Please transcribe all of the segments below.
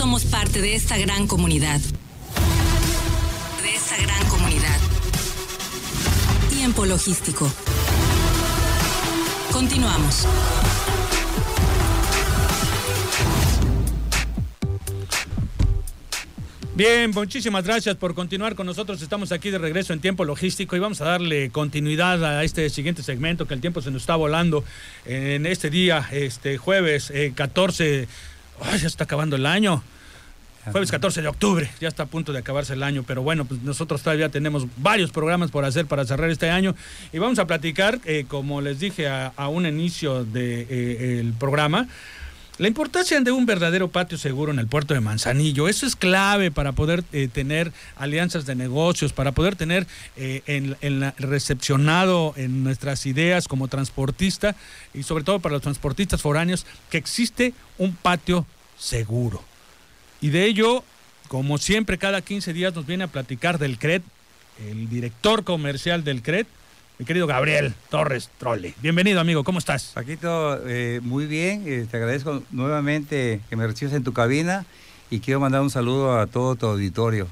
somos parte de esta gran comunidad. De esta gran comunidad. Tiempo logístico. Continuamos. Bien, muchísimas gracias por continuar con nosotros. Estamos aquí de regreso en tiempo logístico y vamos a darle continuidad a este siguiente segmento que el tiempo se nos está volando en este día, este jueves 14. Eh, ay, ya está acabando el año. Jueves 14 de octubre, ya está a punto de acabarse el año, pero bueno, pues nosotros todavía tenemos varios programas por hacer para cerrar este año. Y vamos a platicar, eh, como les dije a, un inicio del de, eh, programa, la importancia de un verdadero patio seguro en el puerto de Manzanillo, eso es clave para poder eh, tener alianzas de negocios, para poder tener eh, en, recepcionado en nuestras ideas como transportista y sobre todo para los transportistas foráneos que existe un patio seguro. Y de ello, como siempre, cada 15 días nos viene a platicar del CRED, el director comercial del CRED, mi querido Gabriel Torres Trolle. Bienvenido, amigo, ¿cómo estás? Paquito, eh, muy bien, eh, te agradezco nuevamente que me recibas en tu cabina y quiero mandar un saludo a todo tu auditorio.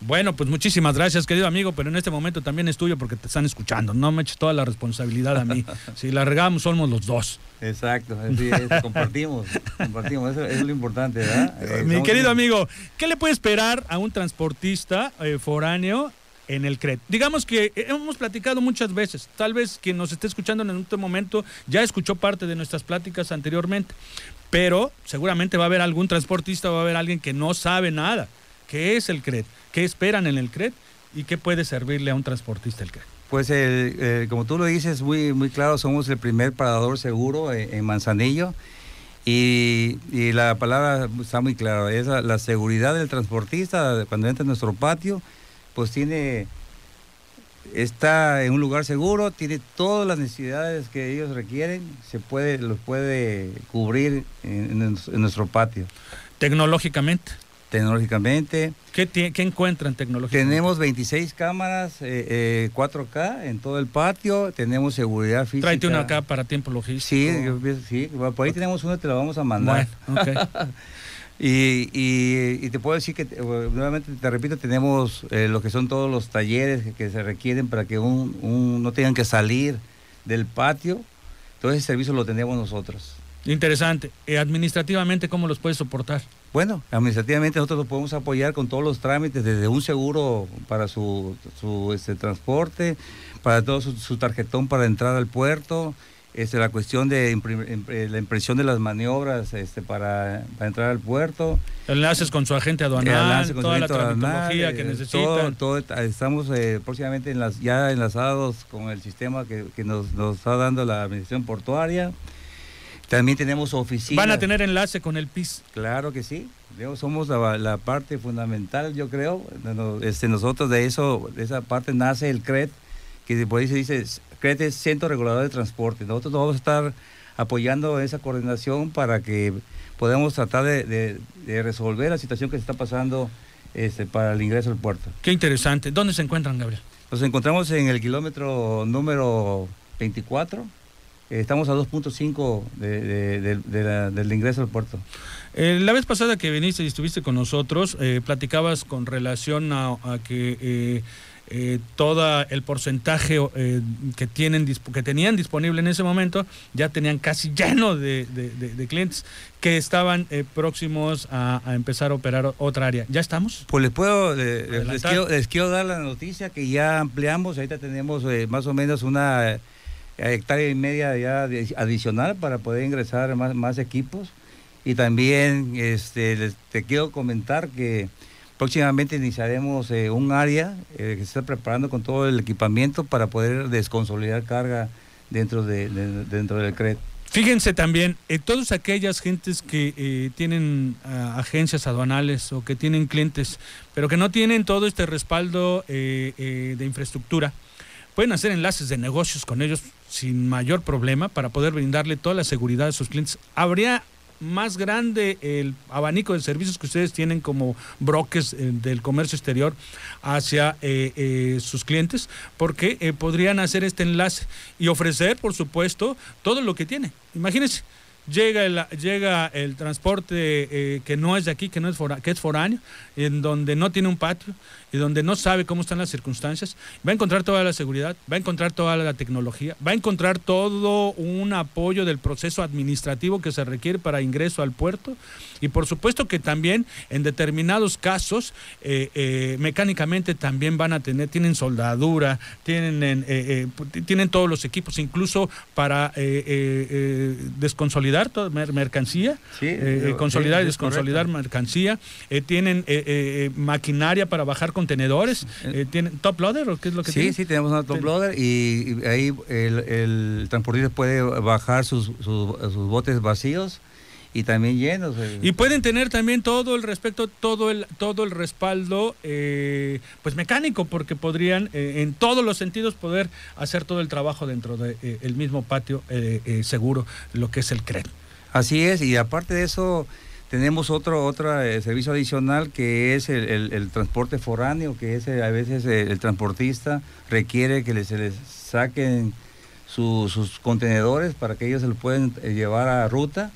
Bueno, pues muchísimas gracias, querido amigo, pero en este momento también es tuyo porque te están escuchando. No me eches toda la responsabilidad a mí. si la regamos, somos los dos. Exacto, compartimos, compartimos, eso, es lo importante, ¿verdad? Eh, Mi querido amigo, ¿qué le puede esperar a un transportista foráneo en el CRED. Digamos que hemos platicado muchas veces, tal vez quien nos esté escuchando en este momento ya escuchó parte de nuestras pláticas anteriormente, pero seguramente va a haber algún transportista, va a haber alguien que no sabe nada. ¿Qué es el CRED? ¿Qué esperan en el CRED? ¿Y qué puede servirle a un transportista el CRED? Pues como tú lo dices muy, muy claro, somos el primer parador seguro en, Manzanillo. Y, la palabra está muy clara, es la, la, seguridad del transportista cuando entra en nuestro patio pues tiene, está en un lugar seguro, tiene todas las necesidades que ellos requieren, se puede, los puede cubrir en, nuestro patio. Tecnológicamente. Tecnológicamente. ¿Qué, ¿Qué, encuentran tecnológicamente? Tenemos 26 cámaras 4K eh, eh, en todo el patio, tenemos seguridad física. Tráete una acá para tiempo logístico. Sí, sí, por ahí tenemos una, te la vamos a mandar. Bueno, okay. Y, y, te puedo decir que, nuevamente te repito, tenemos eh, lo que son todos los talleres que, se requieren para que un, no tengan que salir del patio. Todo ese servicio lo tenemos nosotros. Interesante. ¿Y administrativamente cómo los puedes soportar? Bueno, administrativamente nosotros los podemos apoyar con todos los trámites, desde un seguro para su, su este, transporte, para todo su, su tarjetón para entrar al puerto, este, la cuestión de eh, la impresión de las maniobras este, para, entrar al puerto. Enlaces con su agente aduanal, toda la que eh, necesitan. estamos eh, próximamente en las, ya enlazados con el sistema que, nos, nos, está dando la administración portuaria. También tenemos oficinas. ¿Van a tener enlace con el PIS? Claro que sí. Somos la, parte fundamental, yo creo. Este, nosotros de eso, de esa parte nace el CRED, que por ahí se dice CRET Centro Regulador de Transporte. Nosotros vamos a estar apoyando esa coordinación para que podamos tratar de, resolver la situación que se está pasando este, para el ingreso al puerto. Qué interesante. ¿Dónde se encuentran, Gabriel? Nos encontramos en el kilómetro número 24. Estamos a 2.5 del ingreso al puerto. Eh, la vez pasada que viniste y estuviste con nosotros, eh, platicabas con relación a, que eh, eh, todo el porcentaje eh, que, tienen, que tenían disponible en ese momento, ya tenían casi lleno de, clientes que estaban eh, próximos a, empezar a operar otra área. ¿Ya estamos? Pues les puedo, les, quiero, dar la noticia que ya ampliamos, ahorita tenemos más o menos una hectárea y media ya adicional para poder ingresar más, más equipos. Y también este, les, te quiero comentar que Próximamente iniciaremos eh, un área eh, que se está preparando con todo el equipamiento para poder desconsolidar carga dentro, de, dentro del CRED. Fíjense también, eh, todas aquellas gentes que tienen ah, agencias aduanales o que tienen clientes, pero que no tienen todo este respaldo de infraestructura, pueden hacer enlaces de negocios con ellos sin mayor problema para poder brindarle toda la seguridad a sus clientes. Habría más grande el abanico de servicios que ustedes tienen como brokers eh, del comercio exterior hacia eh, eh, sus clientes, porque podrían hacer este enlace y ofrecer, por supuesto, todo lo que tiene. Imagínense, llega el, llega el transporte que no es de aquí, que, no es que es foráneo, en donde no tiene un patio y donde no sabe cómo están las circunstancias, va a encontrar toda la seguridad, va a encontrar toda la tecnología, va a encontrar todo un apoyo del proceso administrativo que se requiere para ingreso al puerto. Y por supuesto que también en determinados casos eh, eh, mecánicamente también van a tener, tienen soldadura, tienen, eh, tienen todos los equipos, incluso para desconsolidar toda mercancía, consolidar y desconsolidar mercancía, tienen maquinaria para bajar contenedores, tienen top loader o qué es lo que sí, tienen? Sí, tenemos una top loader y, ahí el, transportista puede bajar sus, sus botes vacíos y también llenos. Y pueden tener también todo el respecto, todo el, todo el respaldo eh, pues mecánico, porque podrían eh, en todos los sentidos poder hacer todo el trabajo dentro del de, eh, mismo patio seguro, lo que es el CRED. Así es, y aparte de eso tenemos otro, otro servicio adicional que es el, transporte foráneo, que es a veces el, transportista requiere que se les saquen sus contenedores para que ellos se lo puedan llevar a ruta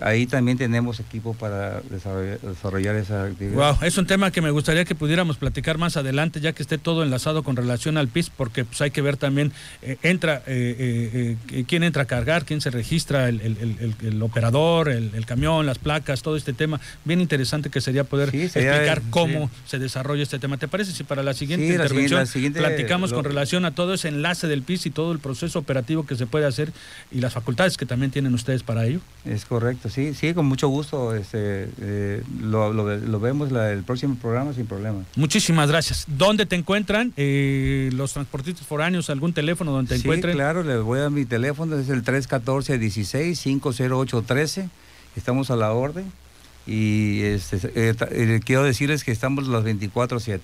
ahí también tenemos equipo para desarrollar, esa actividad. Wow, es un tema que me gustaría que pudiéramos platicar más adelante, ya que esté todo enlazado con relación al PIS, porque pues hay que ver también, eh, entra, eh, eh, quién entra a cargar, quién se registra, el, operador, el, camión, las placas, todo este tema. Bien interesante que sería poder explicar cómo se desarrolla este tema. ¿Te parece si para la siguiente intervención platicamos con relación a todo ese enlace del PIS y todo el proceso operativo que se puede hacer y las facultades que también tienen ustedes para ello? Es correcto sí, sí, con mucho gusto. Este, eh, lo, vemos el próximo programa sin problema. Muchísimas gracias. ¿Dónde te encuentran eh, los transportistas foráneos? ¿Algún teléfono donde te sí, encuentren? claro, les voy a dar mi teléfono, es el 314-16-508-13. Estamos a la orden y este, eh, quiero decirles que estamos las 24-7.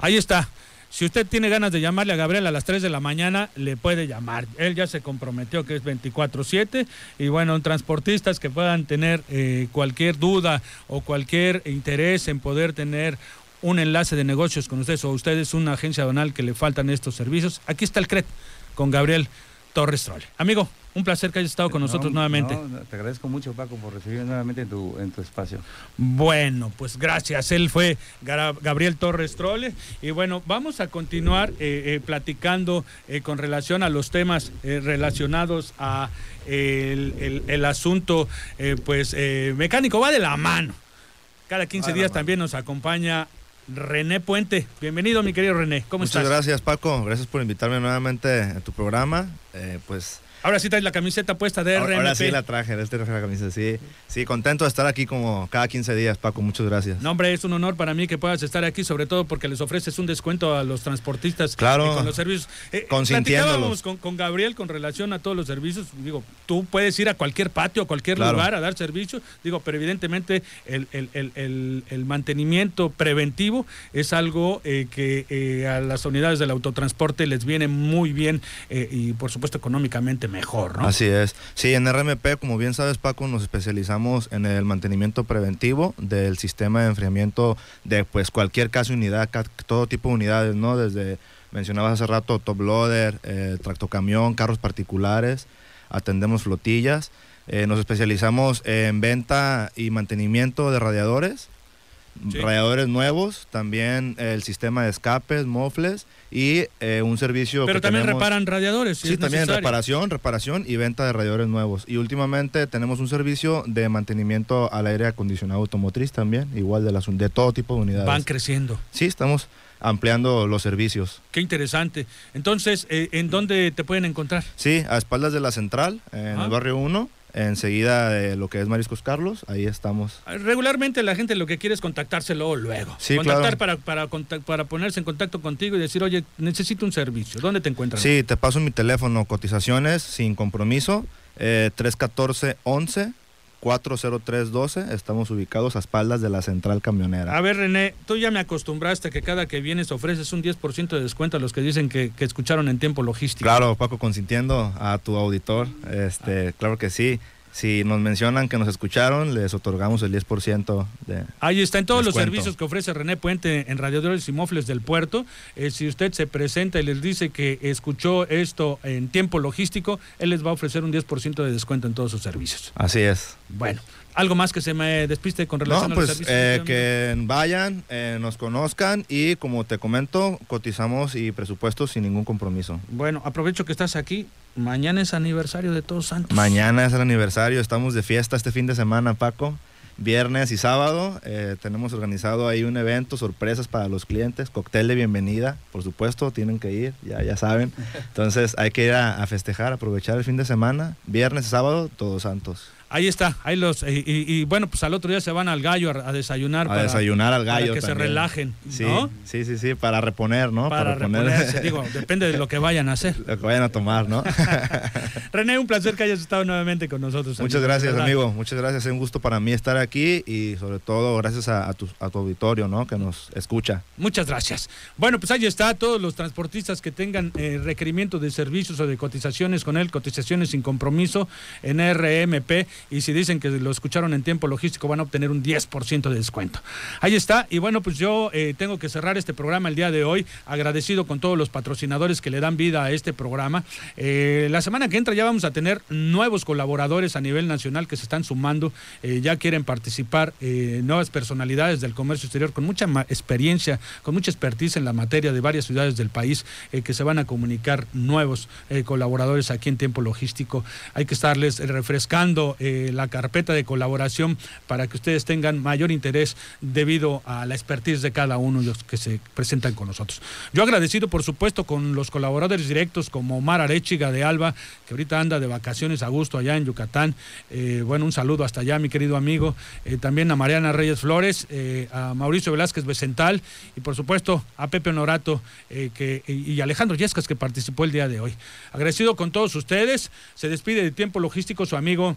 Ahí está. Si usted tiene ganas de llamarle a Gabriel a las 3 de la mañana, le puede llamar. Él ya se comprometió que es 24/7 y bueno, transportistas que puedan tener eh, cualquier duda o cualquier interés en poder tener un enlace de negocios con ustedes o ustedes una agencia donal que le faltan estos servicios, aquí está el CRET con Gabriel Torres Trole. Amigo, un placer que hayas estado con nosotros nuevamente. te agradezco mucho, Paco, por recibirme nuevamente en tu, en tu espacio. Bueno, pues gracias. Él fue Gabriel Torres Trole. Y bueno, vamos a continuar eh, eh, platicando eh, con relación a los temas relacionados a el, asunto pues mecánico. Va de la mano. Cada 15 días también nos acompaña René Puente. Bienvenido, mi querido René. ¿Cómo estás? Muchas gracias, Paco. Gracias por invitarme nuevamente a tu programa. pues Ahora sí traes la camiseta puesta de RMP. Ahora sí la traje, este traje la camiseta, sí. Sí, contento de estar aquí como cada 15 días, Paco, muchas gracias. No, hombre, es un honor para mí que puedas estar aquí, sobre todo porque les ofreces un descuento a los transportistas claro, con los servicios. Eh, Consintiéndolos. Con, con Gabriel con relación a todos los servicios. Digo, tú puedes ir a cualquier patio, a cualquier lugar a dar servicio, digo, pero evidentemente el, mantenimiento preventivo es algo eh, que eh, a las unidades del autotransporte les viene muy bien eh, y por supuesto económicamente mejor, ¿no? Así es. Sí, en RMP, como bien sabes, Paco, nos especializamos en el mantenimiento preventivo del sistema de enfriamiento de pues cualquier caso unidad, todo tipo de unidades, ¿no? Desde, mencionabas hace rato, top loader, eh, tractocamión, carros particulares, atendemos flotillas. Eh, nos especializamos en venta y mantenimiento de radiadores, radiadores nuevos, también el sistema de escapes, mofles y eh, un servicio. Pero también reparan radiadores. sí, también reparación, reparación y venta de radiadores nuevos. Y últimamente tenemos un servicio de mantenimiento al aire acondicionado automotriz también, igual de, las, de todo tipo de unidades. Van creciendo. Sí, estamos ampliando los servicios. Qué interesante. Entonces, eh, ¿en dónde te pueden encontrar? Sí, a espaldas de la central, en el barrio 1 enseguida de lo que es Mariscos Carlos, ahí estamos. Regularmente la gente lo que quiere es contactárselo luego. Sí, Contactar para, para, para ponerse en contacto contigo y decir, oye, necesito un servicio. ¿Dónde te encuentras? Sí, te paso mi teléfono, cotizaciones sin compromiso, eh, 314 11 40312. Estamos ubicados a espaldas de la central camionera. A ver, René, tú ya me acostumbraste que cada que vienes ofreces un 10% de descuento a los que dicen que, escucharon en tiempo logístico. Claro, Paco, consintiendo a tu auditor. Este, Claro que sí. Si nos mencionan que nos escucharon, les otorgamos el 10% de. Ahí está en todos los servicios que ofrece René Puente en Radiadores y Mofles del Puerto. Eh, si usted se presenta y les dice que escuchó esto en tiempo logístico, él les va a ofrecer un 10% de descuento en todos sus servicios. Así es. Bueno, ¿algo más que se me despiste con relación no, a los pues, servicios? Eh, que vayan, eh, nos conozcan y como te comento, cotizamos y presupuestos sin ningún compromiso. Bueno, aprovecho que estás aquí. Mañana es aniversario de Todos Santos. Mañana es el aniversario, estamos de fiesta este fin de semana, Paco. Viernes y sábado eh, tenemos organizado ahí un evento, sorpresas para los clientes, cóctel de bienvenida, por supuesto, tienen que ir, ya, ya saben. Entonces hay que ir a, a festejar, aprovechar el fin de semana, viernes y sábado, Todos Santos. Ahí está, ahí los y, y, bueno, pues al otro día se van al gallo a, a desayunar. A para, desayunar al gallo. Para que también. se relajen. Sí, ¿no? sí, sí, sí, para reponer, ¿no? Para, para reponer. reponerse, digo, depende de lo que vayan a hacer. Lo que vayan a tomar, ¿no? René, un placer que hayas estado nuevamente con nosotros. Muchas amigo, gracias, amigo. Muchas gracias. Es un gusto para mí estar aquí y sobre todo gracias a, a, tu, a tu, auditorio, ¿no? Que nos escucha. Muchas gracias. Bueno, pues ahí está. Todos los transportistas que tengan eh, requerimiento de servicios o de cotizaciones con él, cotizaciones sin compromiso en RMP. Y si dicen que lo escucharon en tiempo logístico, van a obtener un 10% de descuento. Ahí está. Y bueno, pues yo eh, tengo que cerrar este programa el día de hoy, agradecido con todos los patrocinadores que le dan vida a este programa. Eh, la semana que entra ya vamos a tener nuevos colaboradores a nivel nacional que se están sumando, eh, ya quieren participar nuevas personalidades del comercio exterior con mucha experiencia, con mucha expertise en la materia de varias ciudades del país que se van a comunicar nuevos colaboradores aquí en tiempo logístico. Hay que estarles refrescando la carpeta de colaboración para que ustedes tengan mayor interés debido a la expertise de cada uno de los que se presentan con nosotros. Yo agradecido, por supuesto, con los colaboradores directos como Omar Arechiga de Alba, que ahorita anda de vacaciones a gusto allá en Yucatán. Eh, bueno, un saludo hasta allá, mi querido amigo. Eh, también a Mariana Reyes Flores, eh, a Mauricio Velázquez Becental y, por supuesto, a Pepe Honorato que, y Alejandro Yescas, que participó el día de hoy. Agradecido con todos ustedes. Se despide de tiempo logístico su amigo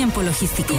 Tiempo logístico.